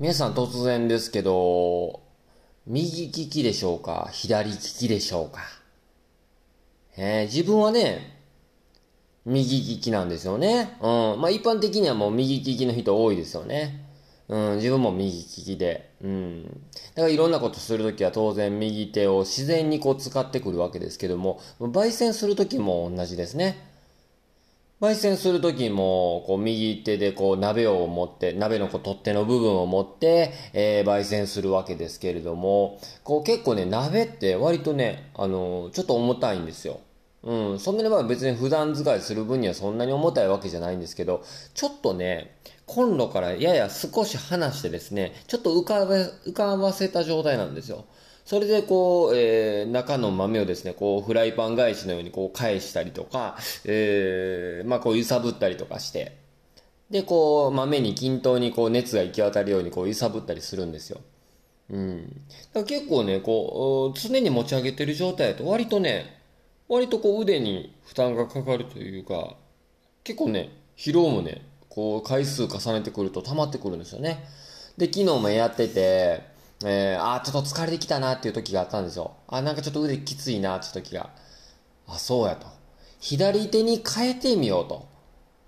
皆さん突然ですけど、右利きでしょうか？左利きでしょうか？えー、自分はね、右利きなんですよね。うん。まあ一般的にはもう右利きの人多いですよね。うん、自分も右利きで。うん。だからいろんなことするときは当然右手を自然にこう使ってくるわけですけども、焙煎するときも同じですね。焙煎するときも、こう、右手でこう、鍋を持って、鍋のこう、取っ手の部分を持って、えー、焙煎するわけですけれども、こう、結構ね、鍋って割とね、あのー、ちょっと重たいんですよ。うん、そんなにまあ別に普段使いする分にはそんなに重たいわけじゃないんですけど、ちょっとね、コンロからやや少し離してですね、ちょっと浮かべ、浮かばせた状態なんですよ。それでこう、えー、中の豆をですね、こう、フライパン返しのようにこう返したりとか、えー、まあこう揺さぶったりとかして、で、こう、豆に均等にこう熱が行き渡るようにこう揺さぶったりするんですよ。うん。だ結構ね、こう、常に持ち上げてる状態だと割とね、割とこう腕に負担がかかるというか、結構ね、疲労もね、こう回数重ねてくると溜まってくるんですよね。で、昨日もやってて、えー、あちょっと疲れてきたなっていう時があったんですよ。あなんかちょっと腕きついなって時が。あ、そうやと。左手に変えてみようと。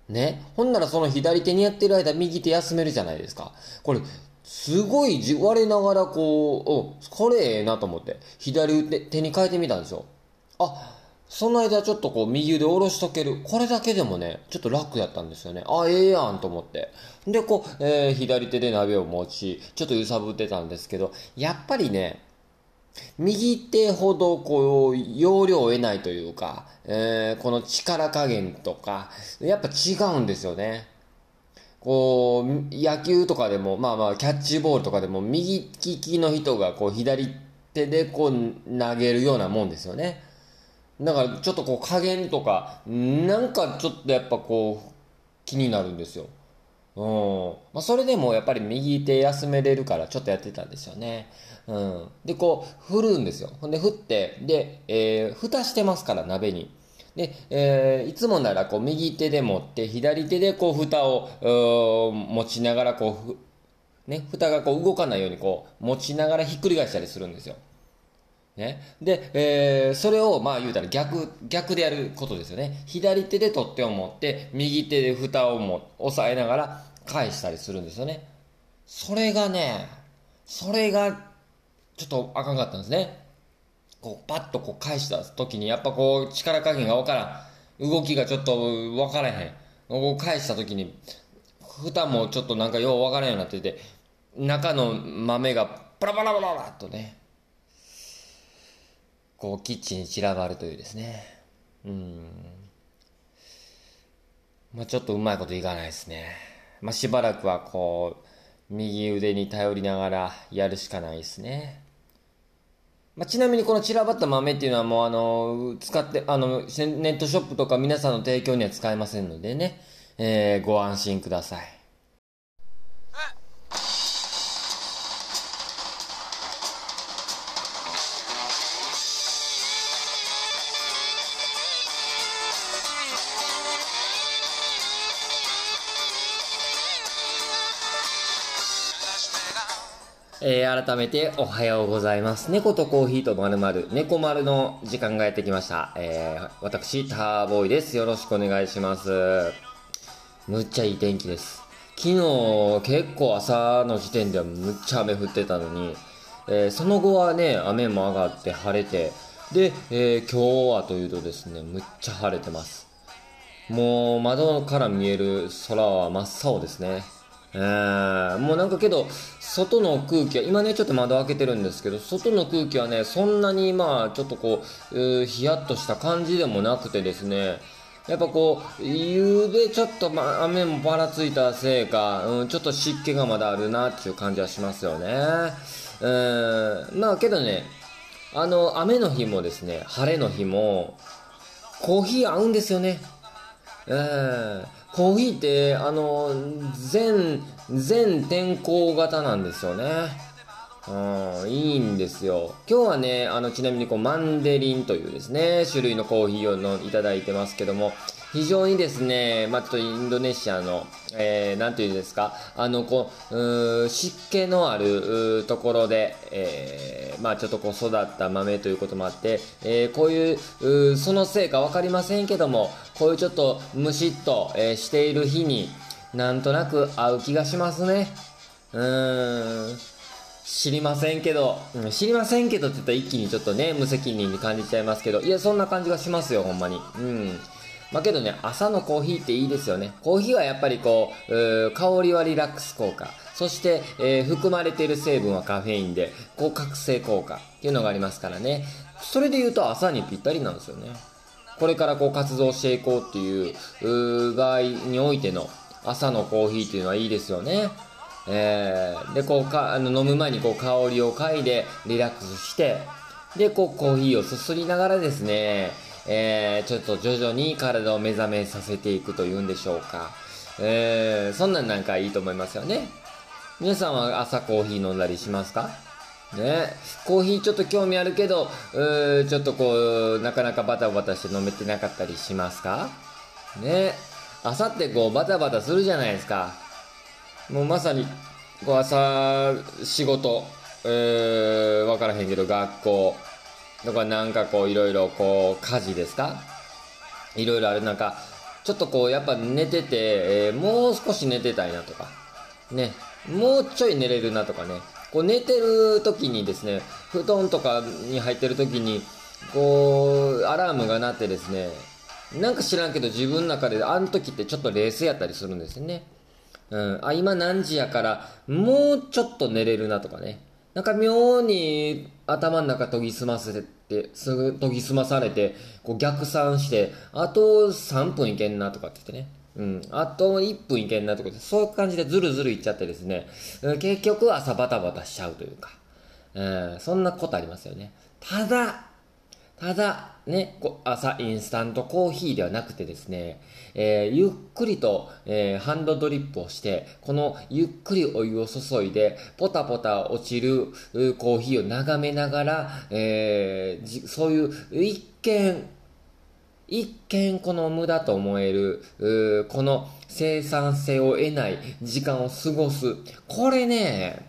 ね。ほんならその左手にやってる間、右手休めるじゃないですか。これ、すごいじ我ながらこう、お、これええなと思って、左手に変えてみたんですよ。あ、その間ちょっとこう右腕下ろしとける。これだけでもね、ちょっと楽やったんですよね。あ、ええやんと思って。で、こう、えー、左手で鍋を持ち、ちょっと揺さぶってたんですけど、やっぱりね、右手ほどこう、容量を得ないというか、えー、この力加減とか、やっぱ違うんですよね。こう、野球とかでも、まあまあ、キャッチボールとかでも、右利きの人がこう、左手でこう、投げるようなもんですよね。だからちょっとこう加減とか、なんかちょっとやっぱこう気になるんですよ。うん。まあ、それでもやっぱり右手休めれるからちょっとやってたんですよね。うん。で、こう、振るんですよ。ほんで、振って、で、えー、蓋してますから、鍋に。で、えー、いつもならこう右手で持って左手でこう蓋を持ちながらこうね、蓋がこう動かないようにこう持ちながらひっくり返したりするんですよ。ね。で、えー、それを、まあ言うたら逆、逆でやることですよね。左手で取っ手を持って、右手で蓋をも押さえながら返したりするんですよね。それがね、それが、ちょっとあかんかったんですね。こう、パッとこう返した時に、やっぱこう、力加減がわからん。動きがちょっとわからへん。こう返した時に、蓋もちょっとなんかようわからんようになってて、中の豆がパラパラパラパラっとね、こう、キッチンに散らばるというですね。うん。まあちょっとうまいこといかないですね。まあしばらくはこう、右腕に頼りながらやるしかないですね。まあ、ちなみにこの散らばった豆っていうのはもうあの、使って、あの、ネットショップとか皆さんの提供には使えませんのでね、えー、ご安心ください。えー、改めておはようございます。猫とコーヒーとまるまる、猫丸の時間がやってきました。えー、私、ターボーイです。よろしくお願いします。むっちゃいい天気です。昨日、結構朝の時点ではむっちゃ雨降ってたのに、えー、その後はね、雨も上がって晴れて、で、えー、今日はというとですね、むっちゃ晴れてます。もう窓から見える空は真っ青ですね。え、もうなんかけど、外の空気は、今ね、ちょっと窓開けてるんですけど、外の空気はね、そんなにまあ、ちょっとこう、うヒヤッとした感じでもなくてですね、やっぱこう、夕べちょっと、まあ、雨もばらついたせいか、うん、ちょっと湿気がまだあるなっていう感じはしますよね。うん、まあけどね、あの、雨の日もですね、晴れの日も、コーヒー合うんですよね。えー、コーヒーって、あの、全、全天候型なんですよね。うん、いいんですよ。今日はね、あの、ちなみにこう、マンデリンというですね、種類のコーヒーをのいただいてますけども、非常にですね、まあ、ちょっとインドネシアの、えー、なんていうんですか、あの、こう、う湿気のあるところで、えー、まあ、ちょっとこう育った豆ということもあって、えー、こういう、そのせいかわかりませんけども、こういうちょっとムシッと、えー、している日に、なんとなく合う気がしますね。うーん。知りませんけど、うん、知りませんけどって言ったら一気にちょっとね、無責任に感じちゃいますけど、いや、そんな感じがしますよ、ほんまに。うん。まあけどね、朝のコーヒーっていいですよね。コーヒーはやっぱりこう、う香りはリラックス効果。そして、えー、含まれている成分はカフェインで、高覚醒効果っていうのがありますからね。それで言うと朝にぴったりなんですよね。これからこう活動していこうっていう、う場合においての朝のコーヒーっていうのはいいですよね。えー、で、こうか、あの、飲む前にこう香りを嗅いで、リラックスして、で、こうコーヒーをすすりながらですね、えー、ちょっと徐々に体を目覚めさせていくというんでしょうか。えー、そんなんなんかいいと思いますよね。皆さんは朝コーヒー飲んだりしますか？ね、コーヒーちょっと興味あるけど、うちょっとこう、なかなかバタバタして飲めてなかったりしますか？ね、朝ってこうバタバタするじゃないですか。もうまさにこう朝仕事、えー、分からへんけど学校とからなんかこういろいろこう家事ですか？いろいろある中ちょっとこうやっぱ寝てて、えー、もう少し寝てたいなとかねもうちょい寝れるなとかねこう寝てる時にですね布団とかに入ってる時にこうアラームが鳴ってですねなんか知らんけど自分の中であの時ってちょっと冷静やったりするんですよね。うん、あ、今何時やから、もうちょっと寝れるなとかね。なんか妙に頭の中研ぎ澄ませて、すぐ研ぎ澄まされて、こう逆算して、あと3分いけんなとかって言ってね。うん。あと1分いけんなとかって、そういう感じでずるずるいっちゃってですね、結局朝バタバタしちゃうというか、うん、そんなことありますよね。ただ、ただ、ね、朝インスタントコーヒーではなくてですね、えー、ゆっくりと、えー、ハンドドリップをして、このゆっくりお湯を注いで、ポタポタ落ちるコーヒーを眺めながら、えー、そういう一見、一見この無駄と思える、この生産性を得ない時間を過ごす。これね、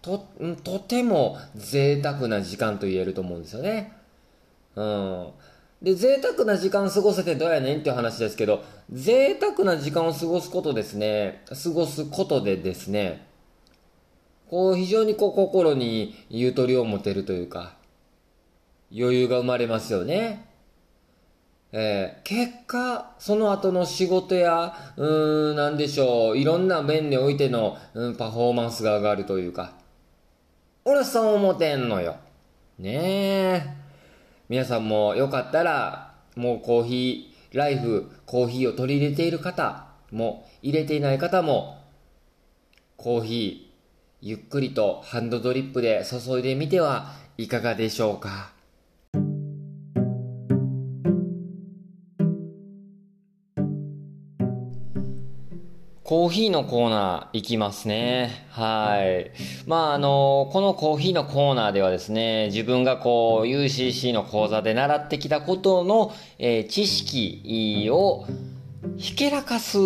と、とても贅沢な時間と言えると思うんですよね。うん。で、贅沢な時間過ごせてどうやねんっていう話ですけど、贅沢な時間を過ごすことですね、過ごすことでですね、こう、非常にこう、心にゆとりを持てるというか、余裕が生まれますよね。えー、結果、その後の仕事や、うーん、なんでしょう、いろんな面においての、うん、パフォーマンスが上がるというか、俺はそう思てんのよ。ねえ。皆さんもよかったら、もうコーヒー、ライフ、コーヒーを取り入れている方も、入れていない方も、コーヒー、ゆっくりとハンドドリップで注いでみてはいかがでしょうか。コーヒーのコーナー行きますね。はい。まあ、あの、このコーヒーのコーナーではですね、自分がこう、UCC の講座で習ってきたことの、えー、知識をひけらかす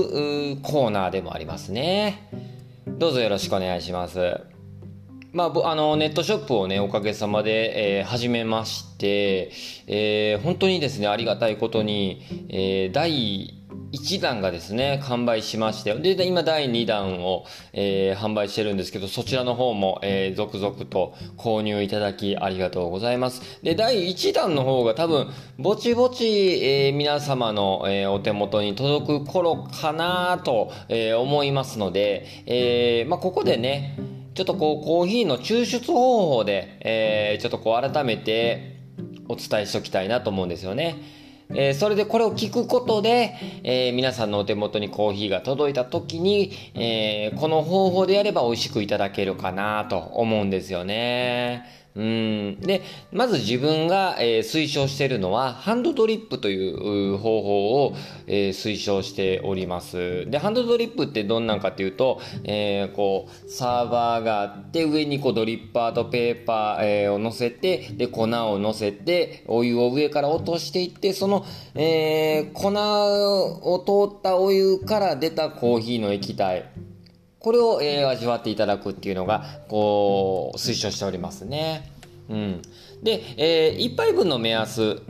コーナーでもありますね。どうぞよろしくお願いします。まあ、あの、ネットショップをね、おかげさまで、えー、始めまして、えー、本当にですね、ありがたいことに、えー、第1弾がですね、完売しまして、で、今第2弾を、えー、販売してるんですけど、そちらの方も、えー、続々と購入いただきありがとうございます。で、第1弾の方が多分、ぼちぼち、えー、皆様の、え、お手元に届く頃かなと、え、思いますので、え、まあ、ここでね、ちょっとこう、コーヒーの抽出方法で、え、ちょっとこう、改めてお伝えしておきたいなと思うんですよね。えー、それでこれを聞くことで、えー、皆さんのお手元にコーヒーが届いた時に、えー、この方法でやれば美味しくいただけるかなと思うんですよね。うん。でまず自分が、えー、推奨しているのはハンドドリップという方法を、えー、推奨しております。でハンドドリップってどんなんかっていうと、えー、こうサーバーがあって上にこうドリッパーとペーパー、えー、を乗せてで粉を乗せてお湯を上から落としていってその、え、粉を通ったお湯から出たコーヒーの液体。これを、えー、味わっていただくっていうのが、こう、推奨しておりますね。うん。で、えー、1杯分の目安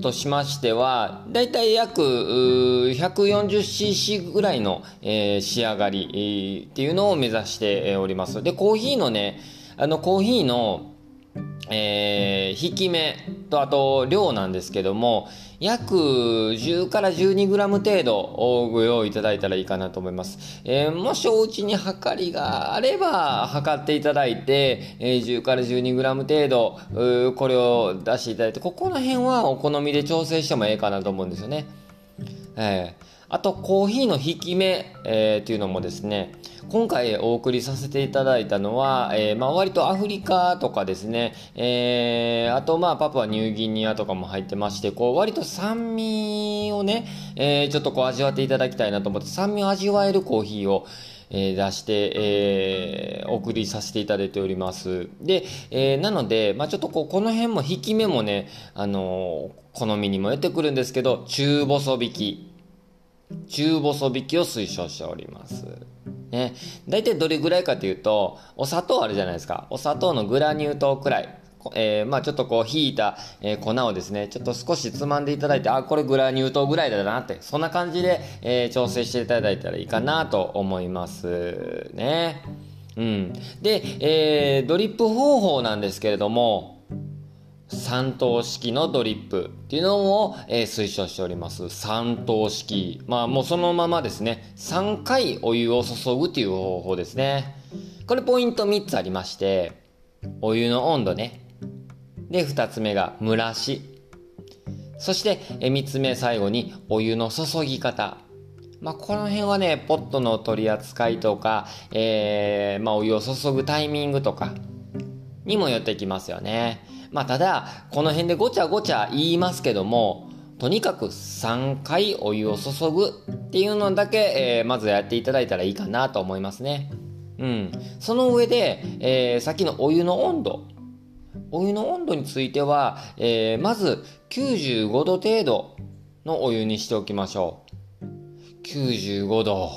としましては、だいたい約 140cc ぐらいの、えー、仕上がり、えー、っていうのを目指しております。で、コーヒーのね、あの、コーヒーの、えー、引き目とあと量なんですけども、約10から 12g 程度をご用意いただいたらいいかなと思います。えー、もしお家に測りがあれば測っていただいて、えー、10から 12g 程度、これを出していただいて、ここの辺はお好みで調整してもええかなと思うんですよね。えーあとコーヒーの引き目、えー、っていうのもですね今回お送りさせていただいたのは、えー、まあ、割とアフリカとかですね、えー、あとまあパプアニューギニアとかも入ってましてこう割と酸味をね、えちょっとこう味わっていただきたいなと思って酸味を味わえるコーヒーをえ出して、えー、お送りさせていただいております。で、えー、なので、まあ、ちょっとこう、この辺も引き目もね、あのー、好みにもよってくるんですけど、中細引き。中細引きを推奨しております。ね。大体どれぐらいかというと、お砂糖あるじゃないですか。お砂糖のグラニュー糖くらい。えー、まあちょっとこう、引いた、え、粉をですね、ちょっと少しつまんでいただいて、あ、これグラニュー糖ぐらいだなって、そんな感じで、えー、調整していただいたらいいかなと思いますね。うん。で、えー、ドリップ方法なんですけれども、3等式のドリップっていうのを、えー、推奨しております。3等式。まあもうそのままですね、3回お湯を注ぐっていう方法ですね。これポイント3つありまして、お湯の温度ね。で、2つ目が蒸らし。そして、え3つ目最後にお湯の注ぎ方。まあ、この辺はね、ポットの取り扱いとか、えー、まあ、お湯を注ぐタイミングとかにもよってきますよね。まあ、ただ、この辺でごちゃごちゃ言いますけども、とにかく3回お湯を注ぐっていうのだけ、えー、まずやっていただいたらいいかなと思いますね。うん。その上で、えー、さっきのお湯の温度。お湯の温度については、えー、まず95度程度のお湯にしておきましょう。95度。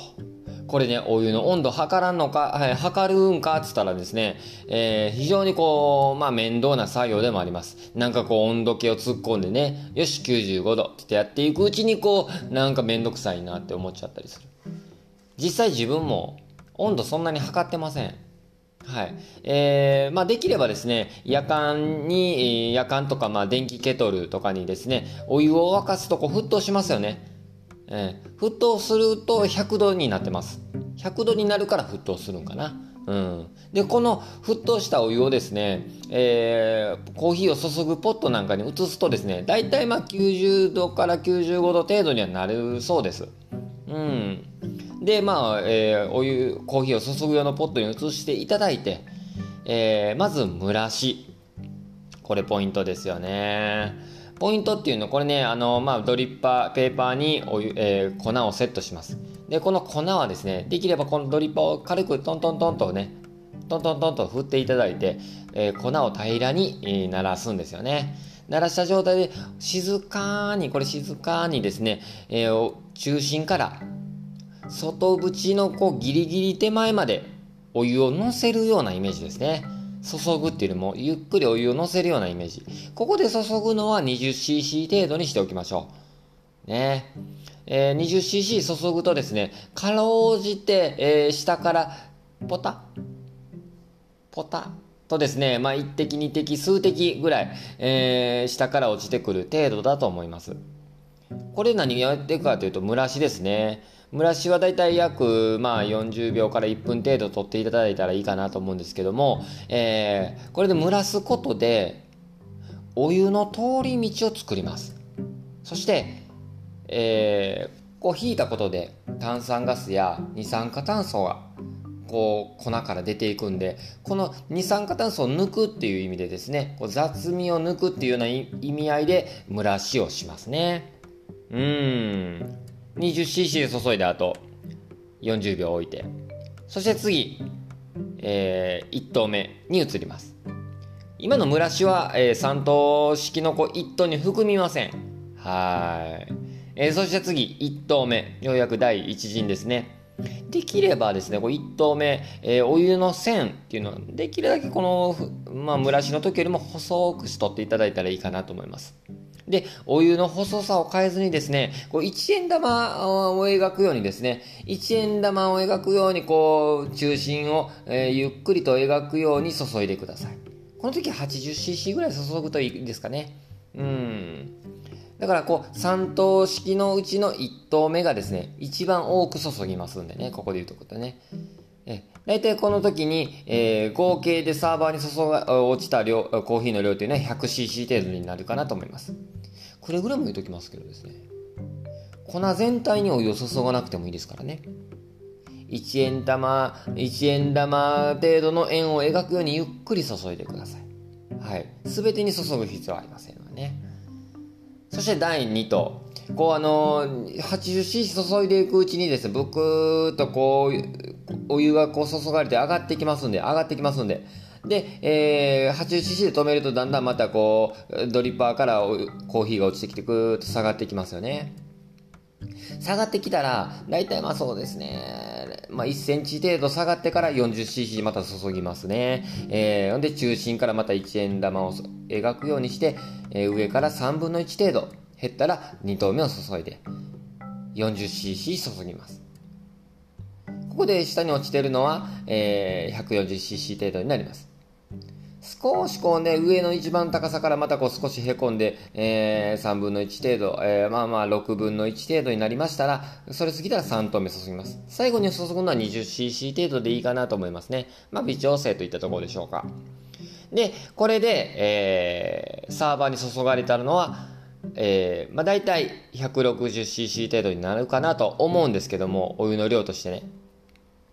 これね、お湯の温度測らんのか、はい、測るんかっつったらですね、えー、非常にこう、まあ面倒な作業でもあります。なんかこう温度計を突っ込んでね、よし95度ってやっていくうちにこう、なんかめんどくさいなって思っちゃったりする。実際自分も温度そんなに測ってません。はい。えー、まあ、できればですね、夜間に、夜間とか、まあ、電気ケトルとかにですね、お湯を沸かすとこう沸騰しますよね。えー、沸騰すると100度になってます。100度になるから沸騰するんかな。うん、でこの沸騰したお湯をですね、えー、コーヒーを注ぐポットなんかに移すとですね大体まあ90度から95度程度にはなるそうです。うん、でまあ、えー、お湯コーヒーを注ぐ用のポットに移していただいて、えー、まず蒸らしこれポイントですよね。ポイントっていうのはこれねあの、まあ、ドリッパーペーパーにお湯、えー、粉をセットします。でこの粉はですねできればこのドリッパーを軽くトントントンとねトントントンと振っていただいて、えー、粉を平らに、えー、鳴らすんですよね。鳴らした状態で静かにこれ静かにですね、えー、中心から外縁のこうギリギリ手前までお湯をのせるようなイメージですね。注ぐっていうよりも、ゆっくりお湯をのせるようなイメージ。ここで注ぐのは 20cc 程度にしておきましょう。ね。えー、20cc 注ぐとですね、かろうじて、えー、下からポタ？ポタ？とですね、まあ、1滴2滴数滴ぐらい、えー、下から落ちてくる程度だと思います。これ何やっていくかというと蒸らしですね。蒸らしはだいたい約、まあ、40秒から1分程度取っていただいたらいいかなと思うんですけども、えー、これで蒸らすことでお湯の通り道を作ります。そして、えー、こう引いたことで炭酸ガスや二酸化炭素がこう粉から出ていくんでこの二酸化炭素を抜くっていう意味でですねこう雑味を抜くっていうような意味合いで蒸らしをしますね。うん。20cc で注いだ後40秒置いてそして次、えー、1投目に移ります。今の蒸らしは、えー、3等式のこう1等に含みません。はい、えー、そして次1投目ようやく第1陣ですね。できればですね、こう1投目、えー、お湯の線っていうのは、できるだけこの、まあ、蒸らしの時よりも細くしとっていただいたらいいかなと思います。で、お湯の細さを変えずにですね、こう1円玉を描くようにですね、1円玉を描くように、こう、中心を、えー、ゆっくりと描くように注いでください。この時は 80cc ぐらい注ぐといいですかね。うん。だからこう3等式のうちの1等目がですね一番多く注ぎますんでねここで言うとことねえ大体この時に、えー、合計でサーバーに注が落ちた量コーヒーの量というのは 100cc 程度になるかなと思います。くれぐれも言うときますけどですね。粉全体にお湯を注がなくてもいいですからね。1円玉1円玉程度の円を描くようにゆっくり注いでください。はい。全てに注ぐ必要はありませんのでね。そして第2と、こうあの 80cc 注いでいくうちにですね、ブクーっとこう、お湯がこう注がれて上がってきますんで、上がってきますんで、で、えー、80cc で止めるとだんだんまたこう、ドリッパーからコーヒーが落ちてきてぐーっと下がってきますよね。下がってきたら、大体まあそうですね、まあ1センチ程度下がってから 40cc また注ぎますね。えー、で中心からまた1円玉を描くようにして、えー、上から3分の1程度減ったら2投目を注いで 40cc 注ぎます。ここで下に落ちてるのは、えー、140cc 程度になります。少しこうね、上の一番高さからまたこう少しへこんで、えー、3分の1程度、えー、まあまあ6分の1程度になりましたら、それ過ぎたら3投目注ぎます。最後に注ぐのは 20cc 程度でいいかなと思いますね。まあ微調整といったところでしょうか。で、これで、えー、サーバーに注がれたのは、えー、まあ大体 160cc 程度になるかなと思うんですけども、お湯の量としてね。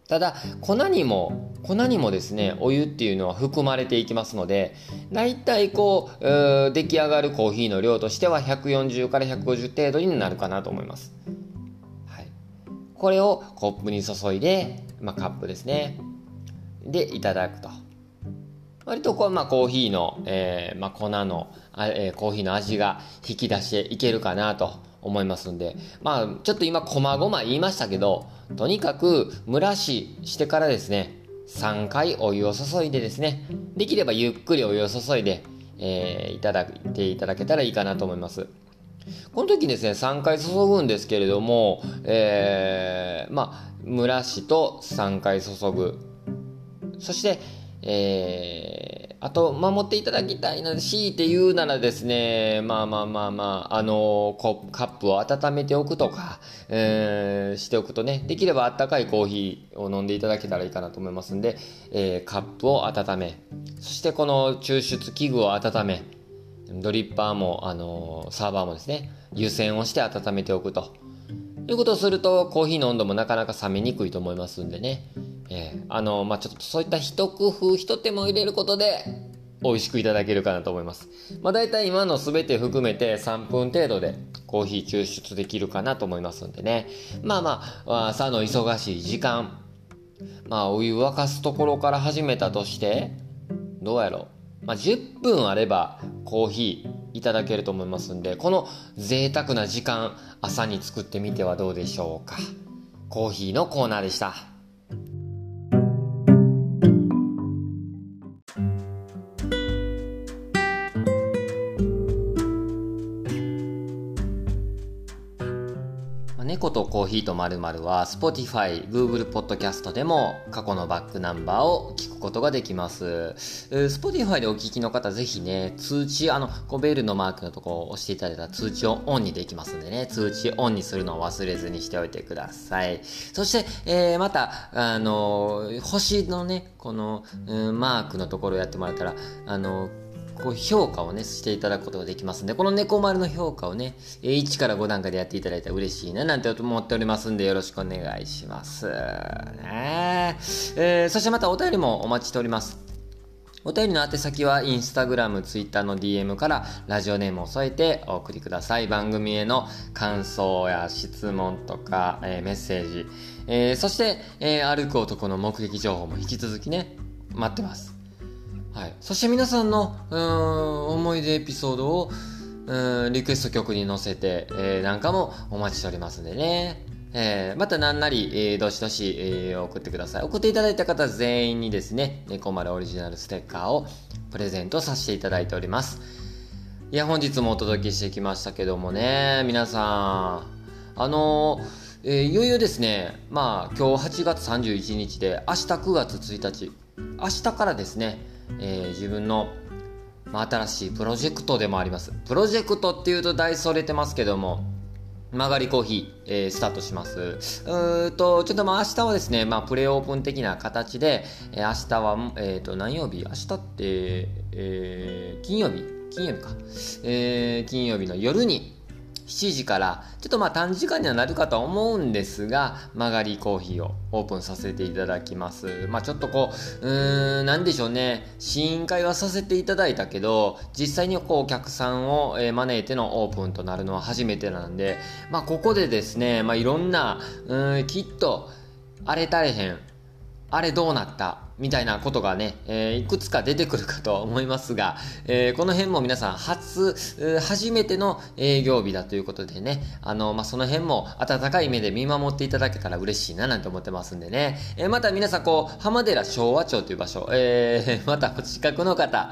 ただ粉にも粉にもですねお湯っていうのは含まれていきますので大体こう出来上がるコーヒーの量としては140から150程度になるかなと思います、はい、これをコップに注いで、まあ、カップですね。でいただくと。割とこう、まあ、コーヒーの、えーまあ、粉の、えー、コーヒーの味が引き出していけるかなと思いますんで、まあ、ちょっと今、こまごま言いましたけど、とにかく蒸らししてからですね、3回お湯を注いでですね、できればゆっくりお湯を注いで、えー、いただいていただけたらいいかなと思います。この時ですね、3回注ぐんですけれども、えー、まあ、蒸らしと3回注ぐ。そして、えー、あと、守っていただきたいので、強いて言うならですね、まあまあまあまあ、あのー、カップを温めておくとか、えー、しておくとね、できればあったかいコーヒーを飲んでいただけたらいいかなと思いますんで、えー、カップを温め、そしてこの抽出器具を温め、ドリッパーも、あの、サーバーもですね、湯煎をして温めておくと。いうことをすると、コーヒーの温度もなかなか冷めにくいと思いますんでね。えー、あの、まあ、ちょっとそういった一工夫、一手間を入れることで、美味しくいただけるかなと思います。まあ、大体今の全て含めて3分程度でコーヒー抽出できるかなと思いますんでね。まあまあ、朝の忙しい時間、まあ、お湯沸かすところから始めたとして、どうやろう。まあ、10分あればコーヒーいただけると思いますんで、この贅沢な時間、朝に作ってみてはどうでしょうか。コーヒーのコーナーでした。猫とコーヒーとまるは Spotify、Google Podcast でも過去のバックナンバーを聞くことができます。Spotify でお聞きの方ぜひね、通知、あの、こうベルのマークのとこを押していただいたら通知をオンにできますんでね、通知オンにするのを忘れずにしておいてください。そして、えー、また、あの、星のね、この、うん、マークのところをやってもらったら、あの、こう評価をね、していただくことができますんで、この猫丸の評価をね、1から5段階でやっていただいたら嬉しいななんて思っておりますんで、よろしくお願いします。ねえー、そしてまたお便りもお待ちしております。お便りの宛先はインスタグラム、ツイッターの DM からラジオネームを添えてお送りください。番組への感想や質問とか、えー、メッセージ、えー、そして、えー、歩く男の目撃情報も引き続きね、待ってます。はい。そして皆さんの、うん、思い出エピソードを、うん、リクエスト曲に乗せて、えー、なんかもお待ちしておりますんでね。えー、また何なり、えー、どしどし、えー、送ってください。送っていただいた方全員にですね、猫丸オリジナルステッカーをプレゼントさせていただいております。いや、本日もお届けしてきましたけどもね、皆さん、あの、えー、いよいよですね、まあ、今日8月31日で、明日9月1日、明日からですね、えー、自分の、まあ、新しいプロジェクトでもあります。プロジェクトっていうと大それてますけども、曲がりコーヒー、えー、スタートします。うーと、ちょっとまあ明日はですね、まあプレオープン的な形で、えー、明日は、えっ、ー、と、何曜日？明日って、えー、金曜日？金曜日か。えー、金曜日の夜に、7時から、ちょっとまあ短時間にはなるかと思うんですが、曲がりコーヒーをオープンさせていただきます。まあちょっとこう、うーん、なんでしょうね、試飲会はさせていただいたけど、実際にこうお客さんを、招いてのオープンとなるのは初めてなんで、まあここでですね、まあいろんな、うん、きっと、あれ大変、あれどうなった？みたいなことがね、えー、いくつか出てくるかと思いますが、えー、この辺も皆さん初、初めての営業日だということでね、あの、まあ、その辺も温かい目で見守っていただけたら嬉しいななんて思ってますんでね、えー、また皆さんこう、浜寺昭和町という場所、え、またお近くの方、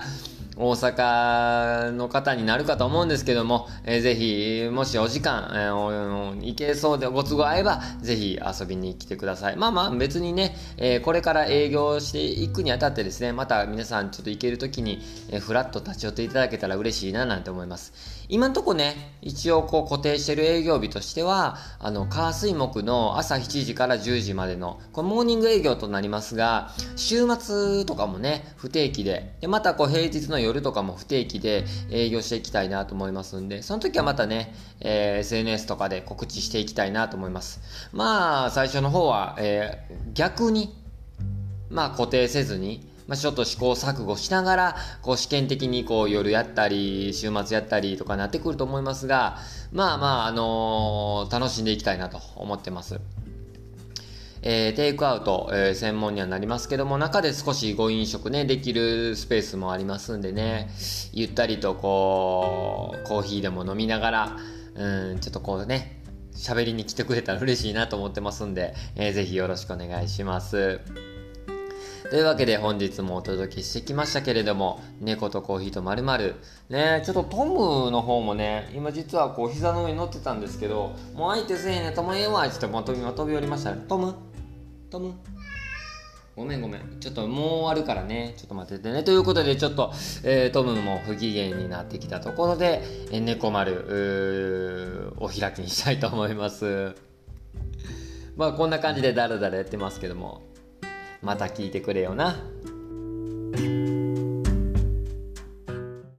大阪の方になるかと思うんですけども、えー、ぜひ、もしお時間、えー、行けそうでご都合合えば、ぜひ遊びに来てください。まあまあ別にね、えー、これから営業していくにあたってですね、また皆さんちょっと行けるときに、えー、ふらっと立ち寄っていただけたら嬉しいななんて思います。今んとこね、一応こう固定してる営業日としては、あの、火水木の朝7時から10時までの、これモーニング営業となりますが、週末とかもね、不定期で、で、またこう平日の夜とかも不定期で営業していきたいなと思いますんで、その時はまたね、えー、SNS とかで告知していきたいなと思います。まあ、最初の方は、えー、逆に、まあ固定せずに、まあ、ちょっと試行錯誤しながら、こう試験的にこう夜やったり、週末やったりとかなってくると思いますが、まあまあ、あのー、楽しんでいきたいなと思ってます。えー、テイクアウト、えー、専門にはなりますけども、中で少しご飲食ね、できるスペースもありますんでね、ゆったりとこう、コーヒーでも飲みながら、うん、ちょっとこうね、喋りに来てくれたら嬉しいなと思ってますんで、えー、ぜひよろしくお願いします。というわけで本日もお届けしてきましたけれども、猫とコーヒーとまるまる。ねちょっとトムの方もね、今実はこう膝の上に乗ってたんですけど、もう相手せえねトムええわってま飛び飛び降りましたね。トム？トム？ごめんごめん。ちょっともう終わるからね。ちょっと待っててね。ということで、ちょっと、えー、トムも不機嫌になってきたところで、えー、猫丸、お開きにしたいと思います。まあこんな感じでダラダラやってますけども、また聞いてくれよな。